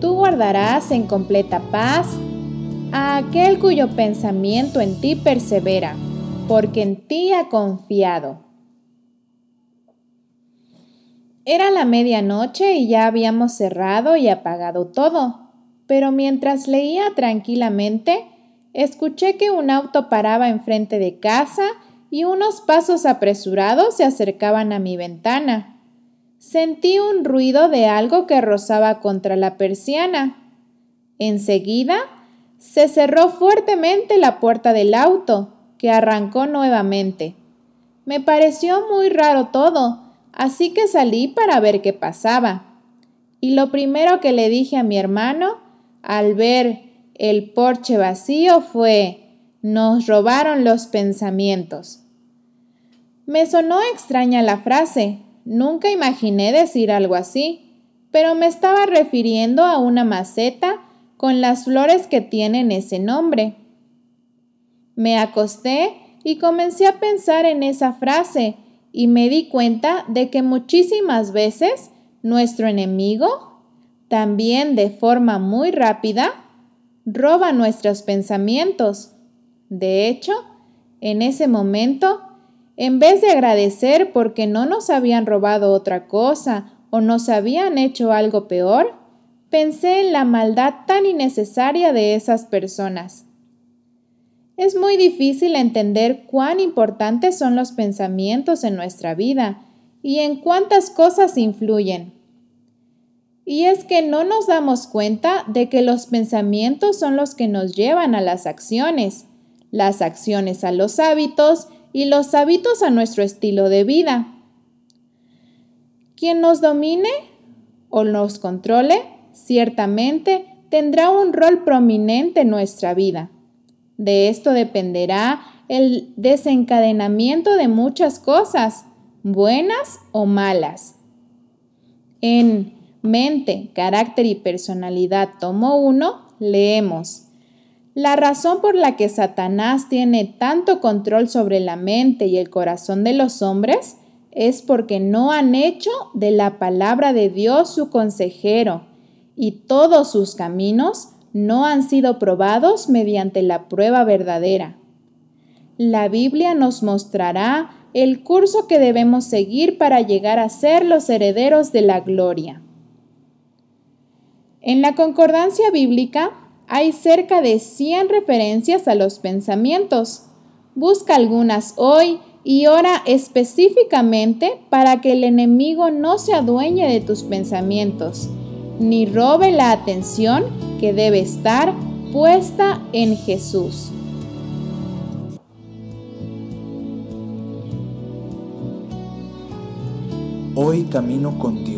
tú guardarás en completa paz a aquel cuyo pensamiento en ti persevera, porque en ti ha confiado. Era la medianoche y ya habíamos cerrado y apagado todo, pero mientras leía tranquilamente, escuché que un auto paraba enfrente de casa y unos pasos apresurados se acercaban a mi ventana. Sentí un ruido de algo que rozaba contra la persiana. Enseguida se cerró fuertemente la puerta del auto, que arrancó nuevamente. Me pareció muy raro todo, así que salí para ver qué pasaba. Y lo primero que le dije a mi hermano, al ver el porche vacío, fue nos robaron los pensamientos. Me sonó extraña la frase, Nunca imaginé decir algo así, pero me estaba refiriendo a una maceta con las flores que tienen ese nombre. Me acosté y comencé a pensar en esa frase y me di cuenta de que muchísimas veces nuestro enemigo, también de forma muy rápida, roba nuestros pensamientos. De hecho, en ese momento en vez de agradecer porque no nos habían robado otra cosa o nos habían hecho algo peor, pensé en la maldad tan innecesaria de esas personas. Es muy difícil entender cuán importantes son los pensamientos en nuestra vida y en cuántas cosas influyen. Y es que no nos damos cuenta de que los pensamientos son los que nos llevan a las acciones, las acciones a los hábitos y los hábitos a nuestro estilo de vida. Quien nos domine o nos controle, ciertamente tendrá un rol prominente en nuestra vida. De esto dependerá el desencadenamiento de muchas cosas, buenas o malas. En Mente, Carácter y Personalidad, tomo 1, leemos. La razón por la que Satanás tiene tanto control sobre la mente y el corazón de los hombres es porque no han hecho de la palabra de Dios su consejero y todos sus caminos no han sido probados mediante la prueba verdadera. La Biblia nos mostrará el curso que debemos seguir para llegar a ser los herederos de la gloria. En la concordancia bíblica hay cerca de 100 referencias a los pensamientos. Busca algunas hoy y ora específicamente para que el enemigo no se adueñe de tus pensamientos, ni robe la atención que debe estar puesta en Jesús. Hoy camino con Dios